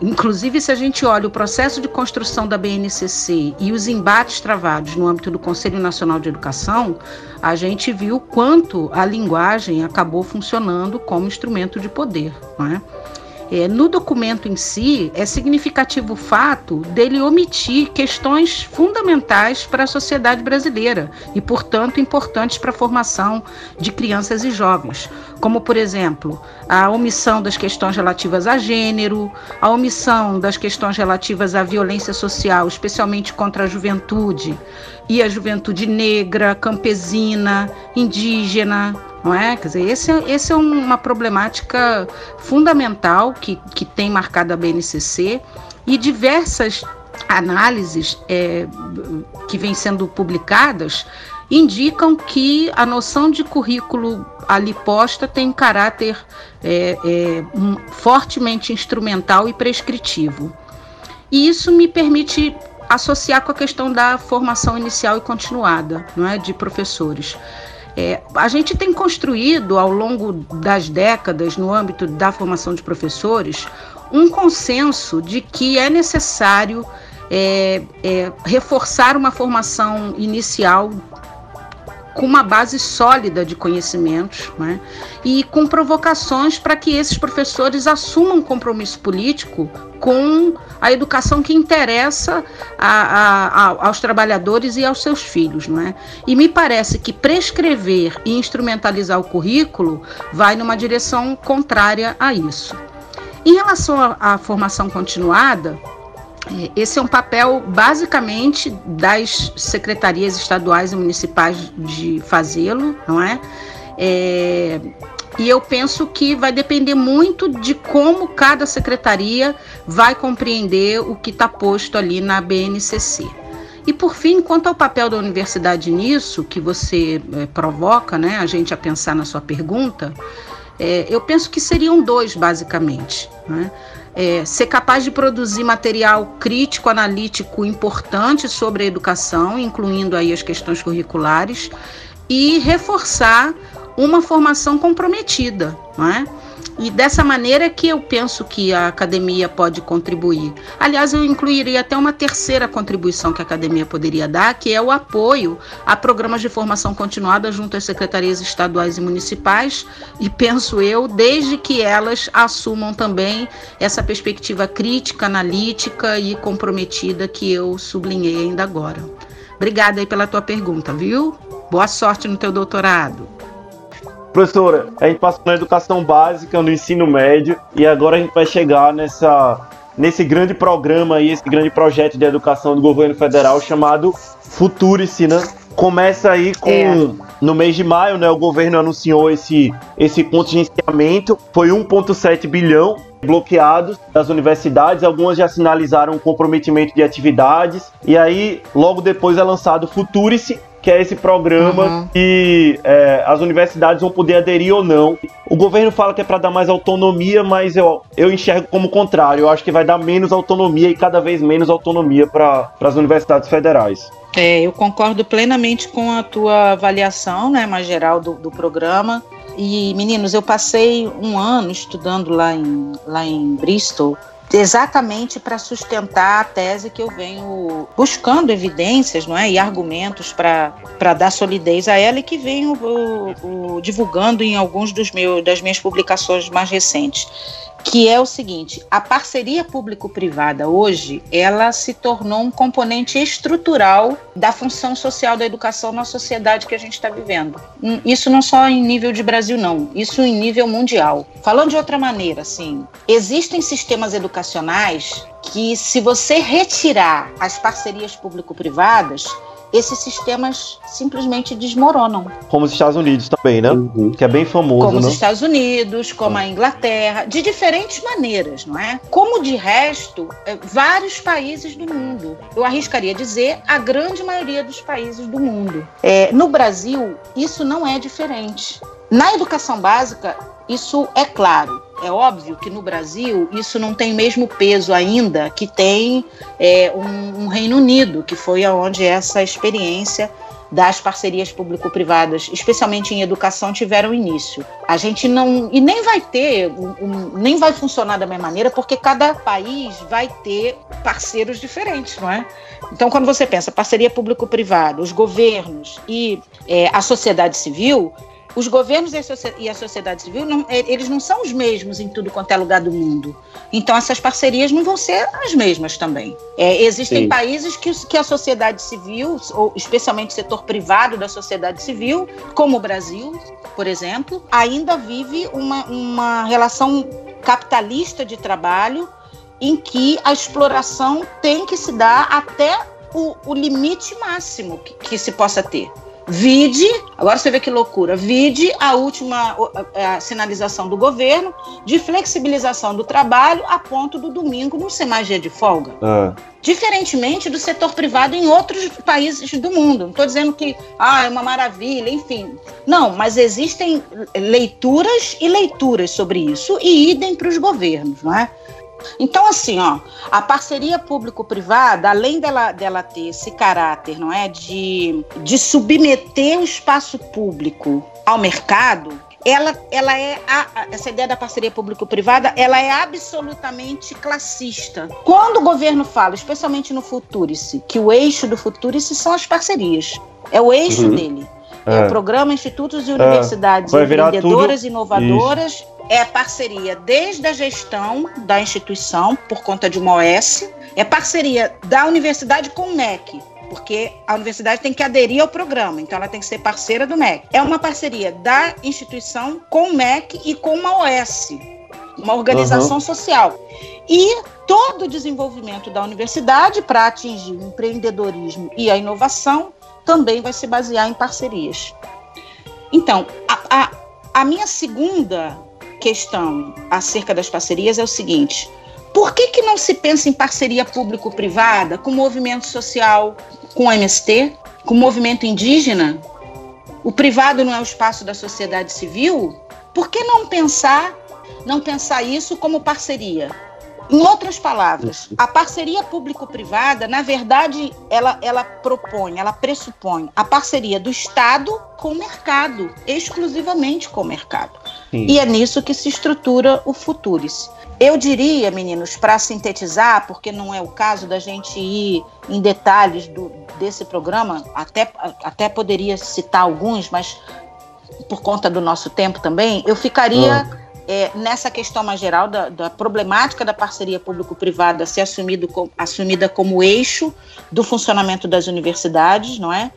Inclusive, se a gente olha o processo de construção da BNCC e os embates travados no âmbito do Conselho Nacional de Educação, a gente viu quanto a linguagem acabou funcionando como instrumento de poder. Não é? É, no documento em si, é significativo o fato dele omitir questões fundamentais para a sociedade brasileira e, portanto, importantes para a formação de crianças e jovens, como, por exemplo, a omissão das questões relativas a gênero, a omissão das questões relativas à violência social, especialmente contra a juventude, e a juventude negra, campesina, indígena, não é? Quer dizer, esse é, esse é uma problemática fundamental que, que tem marcado a BNCC e diversas análises é, que vêm sendo publicadas indicam que a noção de currículo ali posta tem caráter é, é, um, fortemente instrumental e prescritivo. E isso me permite associar com a questão da formação inicial e continuada não é, de professores. É, a gente tem construído ao longo das décadas, no âmbito da formação de professores, um consenso de que é necessário é, é, reforçar uma formação inicial com uma base sólida de conhecimentos né? e com provocações para que esses professores assumam um compromisso político com a educação que interessa a, a, aos trabalhadores e aos seus filhos. Não é? E me parece que prescrever e instrumentalizar o currículo vai numa direção contrária a isso. Em relação à formação continuada, esse é um papel basicamente das secretarias estaduais e municipais de fazê-lo, não é? é? E eu penso que vai depender muito de como cada secretaria vai compreender o que está posto ali na BNCC. E por fim, quanto ao papel da universidade nisso, que você é, provoca, né, a gente a pensar na sua pergunta, é, eu penso que seriam dois, basicamente. Né? É, ser capaz de produzir material crítico, analítico importante sobre a educação, incluindo aí as questões curriculares, e reforçar uma formação comprometida, não é? E dessa maneira que eu penso que a academia pode contribuir. Aliás, eu incluiria até uma terceira contribuição que a academia poderia dar, que é o apoio a programas de formação continuada junto às secretarias estaduais e municipais, e penso eu, desde que elas assumam também essa perspectiva crítica, analítica e comprometida que eu sublinhei ainda agora. Obrigada aí pela tua pergunta, viu? Boa sorte no teu doutorado. Professora, a gente passou na educação básica, no ensino médio, e agora a gente vai chegar nessa, nesse grande programa aí, esse grande projeto de educação do governo federal chamado Futurice, né? Começa aí com. É. No mês de maio, né? O governo anunciou esse, esse contingenciamento. Foi 1,7 bilhão bloqueados das universidades, algumas já sinalizaram comprometimento de atividades, e aí logo depois é lançado Futurice, que é esse programa uhum. que é, as universidades vão poder aderir ou não. O governo fala que é para dar mais autonomia, mas eu, eu enxergo como contrário. Eu acho que vai dar menos autonomia e cada vez menos autonomia para as universidades federais. É, eu concordo plenamente com a tua avaliação, né, mais geral do, do programa. E, meninos, eu passei um ano estudando lá em, lá em Bristol exatamente para sustentar a tese que eu venho buscando evidências não é, e argumentos para dar solidez a ela e que venho o, o, divulgando em alguns dos meus, das minhas publicações mais recentes que é o seguinte: a parceria público-privada hoje ela se tornou um componente estrutural da função social da educação na sociedade que a gente está vivendo. Hum, isso não só em nível de Brasil, não. Isso em nível mundial. Falando de outra maneira, assim, existem sistemas educacionais que, se você retirar as parcerias público-privadas, esses sistemas simplesmente desmoronam. Como os Estados Unidos também, né? Uhum. Que é bem famoso. Como né? os Estados Unidos, como a Inglaterra, de diferentes maneiras, não é? Como de resto, é, vários países do mundo. Eu arriscaria dizer a grande maioria dos países do mundo. É, no Brasil, isso não é diferente. Na educação básica, isso é claro. É óbvio que no Brasil isso não tem o mesmo peso ainda que tem é, um, um, Reino Unido, que foi aonde essa experiência das parcerias público-privadas, especialmente em educação, tiveram início. A gente não e nem vai ter, um, nem vai funcionar da mesma maneira, porque cada país vai ter parceiros diferentes, não é? Então, quando você pensa parceria público-privada, os governos e é, a sociedade civil, os governos e a sociedade civil, não, é, eles não são os mesmos em tudo quanto é lugar do mundo. Então, essas parcerias não vão ser as mesmas também. É, existem Sim. países que, que a sociedade civil, ou especialmente o setor privado da sociedade civil, como o Brasil, por exemplo, ainda vive uma, uma relação capitalista de trabalho em que a exploração tem que se dar até o, o limite máximo que, que se possa ter. Vide, agora você vê que loucura, vide a última a, a sinalização do governo de flexibilização do trabalho a ponto do domingo não ser mais dia de folga. Ah. Diferentemente do setor privado em outros países do mundo. Não estou dizendo que ah, é uma maravilha, enfim. Não, mas existem leituras e leituras sobre isso e idem para os governos, não é? Então, assim, ó, a parceria público-privada, além dela, dela ter esse caráter, não é, de, de submeter o espaço público ao mercado, ela, ela é a, essa ideia da parceria público-privada, ela é absolutamente classista. Quando o governo fala, especialmente no Futurice, que o eixo do Futurice são as parcerias, é o eixo uhum. dele. É. é. o programa Institutos e é. Universidades é. Empreendedoras tudo... Inovadoras. Isso. É a parceria desde a gestão da instituição, por conta de uma OS, é parceria da universidade com o MEC, porque a universidade tem que aderir ao programa, então ela tem que ser parceira do MEC. É uma parceria da instituição com o MEC e com uma OS, uma organização uhum. social. E todo o desenvolvimento da universidade para atingir o empreendedorismo e a inovação também vai se basear em parcerias. Então, a, a, a minha segunda questão acerca das parcerias é o seguinte: por que, que não se pensa em parceria público-privada com o movimento social, com o MST, com o movimento indígena? O privado não é o espaço da sociedade civil? Por que não pensar, não pensar isso como parceria? Em outras palavras, a parceria público-privada, na verdade, ela, ela propõe, ela pressupõe a parceria do Estado com o mercado, exclusivamente com o mercado. Sim. E é nisso que se estrutura o Futuris. Eu diria, meninos, para sintetizar, porque não é o caso da gente ir em detalhes do, desse programa, até, até poderia citar alguns, mas por conta do nosso tempo também, eu ficaria. Ah é, nessa questão mais geral da, da problemática da parceria público-privada ser assumido com, assumida como eixo do funcionamento das universidades, não é?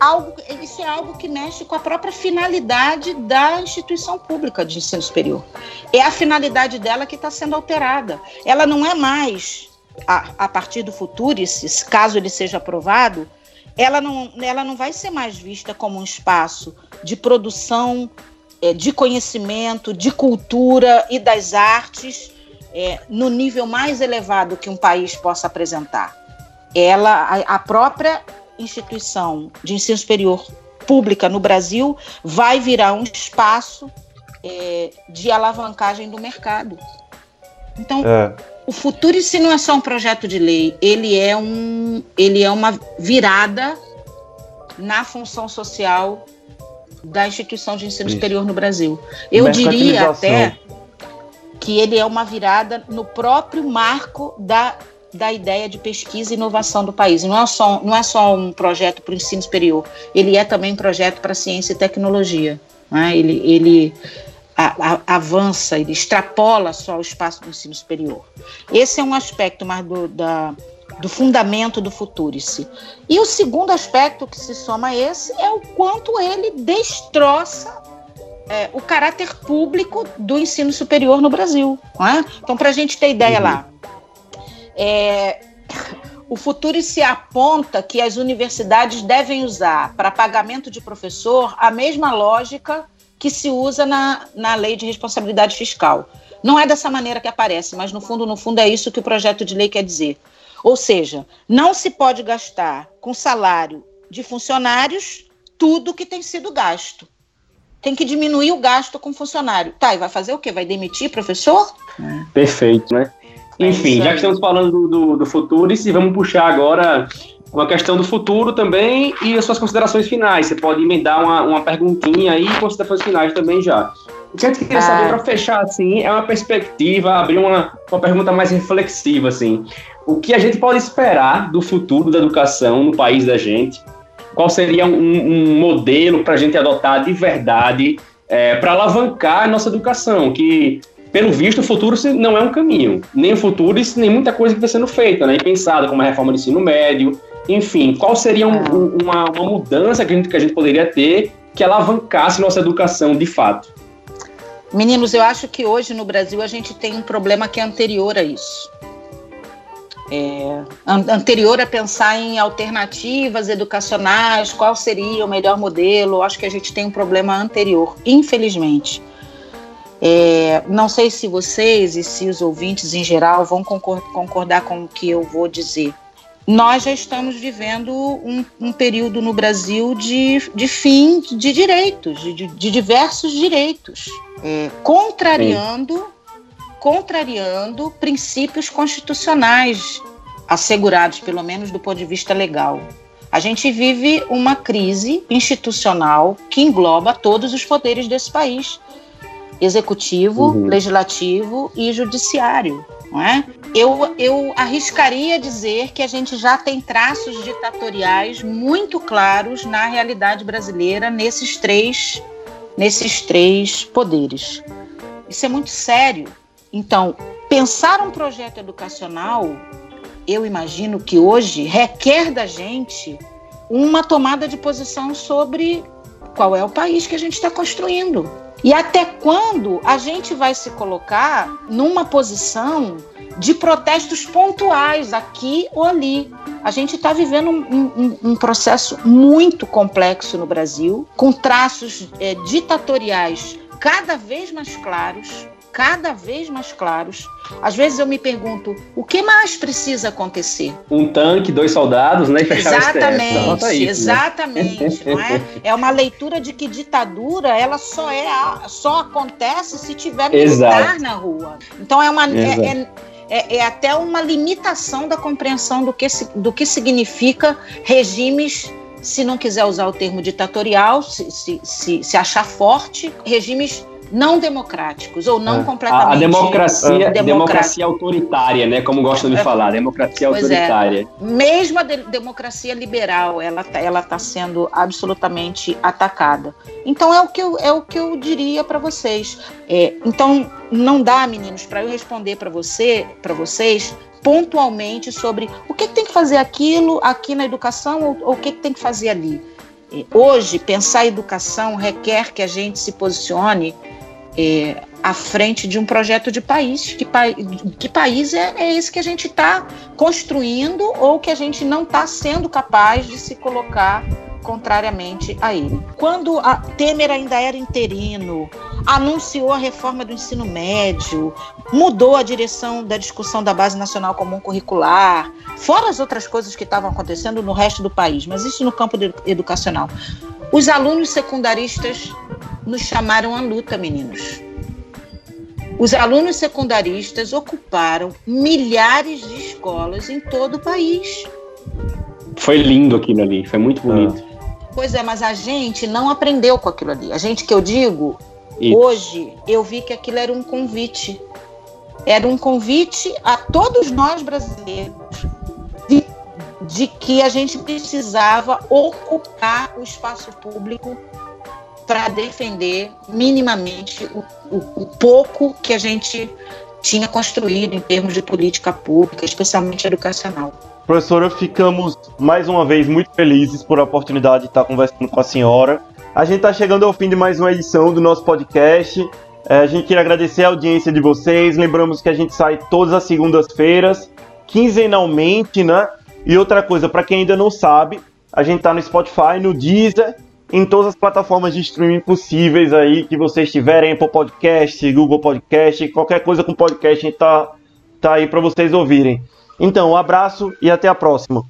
Algo, isso é algo que mexe com a própria finalidade da instituição pública de ensino superior. É a finalidade dela que está sendo alterada. Ela não é mais, a, a partir do Futuris, caso ele seja aprovado, ela não, ela não vai ser mais vista como um espaço de produção é, de conhecimento, de cultura e das artes é, no nível mais elevado que um país possa apresentar. Ela, a, a própria instituição de ensino superior pública no Brasil vai virar um espaço é, de alavancagem do mercado. Então, é. o futuro se não é só um projeto de lei, ele é um, ele é uma virada na função social da instituição de ensino Isso. superior no Brasil. Eu diria até que ele é uma virada no próprio marco da, da ideia de pesquisa e inovação do país. Não é só, não é só um projeto para o ensino superior, ele é também um projeto para ciência e tecnologia. Né? Ele, ele a, a, avança, ele extrapola só o espaço do ensino superior. Esse é um aspecto mais do, da, do fundamento do Futurice. E o segundo aspecto que se soma a esse é o quanto ele destroça é, o caráter público do ensino superior no Brasil. É? Então, para a gente ter ideia uhum. lá, é, o Futurice aponta que as universidades devem usar para pagamento de professor a mesma lógica que se usa na, na lei de responsabilidade fiscal. Não é dessa maneira que aparece, mas no fundo, no fundo, é isso que o projeto de lei quer dizer. Ou seja, não se pode gastar com salário de funcionários tudo que tem sido gasto. Tem que diminuir o gasto com funcionário. Tá, e vai fazer o quê? Vai demitir professor? Perfeito, né? É Enfim, já que estamos falando do, do, futuro, e vamos puxar agora uma questão do futuro também e as suas considerações finais. Você pode emendar uma, uma perguntinha aí e considerações finais também já. O que a gente queria saber ah. para fechar assim é uma perspectiva, abrir uma, uma pergunta mais reflexiva assim o que a gente pode esperar do futuro da educação no país da gente? Qual seria um, um modelo para a gente adotar de verdade é, para alavancar a nossa educação? Que, pelo visto, o futuro não é um caminho. Nem o futuro, nem muita coisa que está sendo feita, né? E pensada, como a reforma do ensino médio. Enfim, qual seria um, é. um, uma, uma mudança que a, gente, que a gente poderia ter que alavancasse nossa educação de fato? Meninos, eu acho que hoje no Brasil a gente tem um problema que é anterior a isso é, anterior a pensar em alternativas educacionais, qual seria o melhor modelo. Acho que a gente tem um problema anterior, infelizmente. É, não sei se vocês e se os ouvintes em geral vão concordar com o que eu vou dizer. Nós já estamos vivendo um, um período no Brasil de, de fim de direitos, de, de diversos direitos, é, contrariando Sim contrariando princípios constitucionais assegurados, pelo menos do ponto de vista legal. A gente vive uma crise institucional que engloba todos os poderes desse país: executivo, uhum. legislativo e judiciário. Não é? eu, eu arriscaria dizer que a gente já tem traços ditatoriais muito claros na realidade brasileira nesses três, nesses três poderes. Isso é muito sério. Então, pensar um projeto educacional eu imagino que hoje requer da gente uma tomada de posição sobre qual é o país que a gente está construindo. E até quando a gente vai se colocar numa posição de protestos pontuais aqui ou ali. A gente está vivendo um, um, um, processo muito complexo no Brasil, com traços é, ditatoriais cada vez mais claros, cada vez mais claros. Às vezes eu me pergunto, o que mais precisa acontecer? Um tanque, dois soldados, né? E fechar exatamente, o isso, exatamente, né? não é? É uma leitura de que ditadura ela só é só acontece se tiver militar Exato. na rua. Então é uma é, é, é, é, até uma limitação da compreensão do que, do que significa regimes se não quiser usar o termo ditatorial, se, se, se, se achar forte, regimes não democráticos ou não é. completamente. A, a democracia, democracia autoritária, né? Como gostam de é. falar, democracia pois é. autoritária. É. Mesmo a de, democracia liberal, ela tá, ela está sendo absolutamente atacada. Então é o que eu, é o que eu diria para vocês. É, então não dá, meninos, para eu responder para você, para vocês pontualmente sobre o que, que, tem que fazer aquilo aqui na educação ou, ou o que, que tem que fazer ali. É, hoje, pensar educação requer que a gente se posicione é, à frente de um projeto de país. Que, pa que país é, é, esse que a gente está construindo ou que a gente não está sendo capaz de se colocar contrariamente a ele. Quando a Temer ainda era interino, anunciou a reforma do ensino médio, mudou a direção da discussão da Base Nacional Comum Curricular, fora as outras coisas que estavam acontecendo no resto do país, mas isso no campo educacional. Os alunos secundaristas nos chamaram à luta, meninos. Os alunos secundaristas ocuparam milhares de escolas em todo o país. Foi lindo aquilo ali, foi muito bonito. Pois é, mas a gente não aprendeu com aquilo ali. A gente que eu digo, Isso. hoje eu vi que aquilo era um convite. Era um convite a todos nós brasileiros de que a gente precisava ocupar o espaço público para defender minimamente o, o, o pouco que a gente tinha construído em termos de política pública, especialmente educacional. Professora, ficamos mais uma vez muito felizes por a oportunidade de estar conversando com a senhora. A gente está chegando ao fim de mais uma edição do nosso podcast. É, a gente queria agradecer a audiência de vocês. Lembramos que a gente sai todas as segundas-feiras, quinzenalmente, né? E outra coisa, para quem ainda não sabe, a gente está no Spotify, no Deezer em todas as plataformas de streaming possíveis aí que vocês tiverem, Apple Podcast, Google Podcast, qualquer coisa com podcast a gente tá, tá aí para vocês ouvirem. Então, um abraço e até a próxima.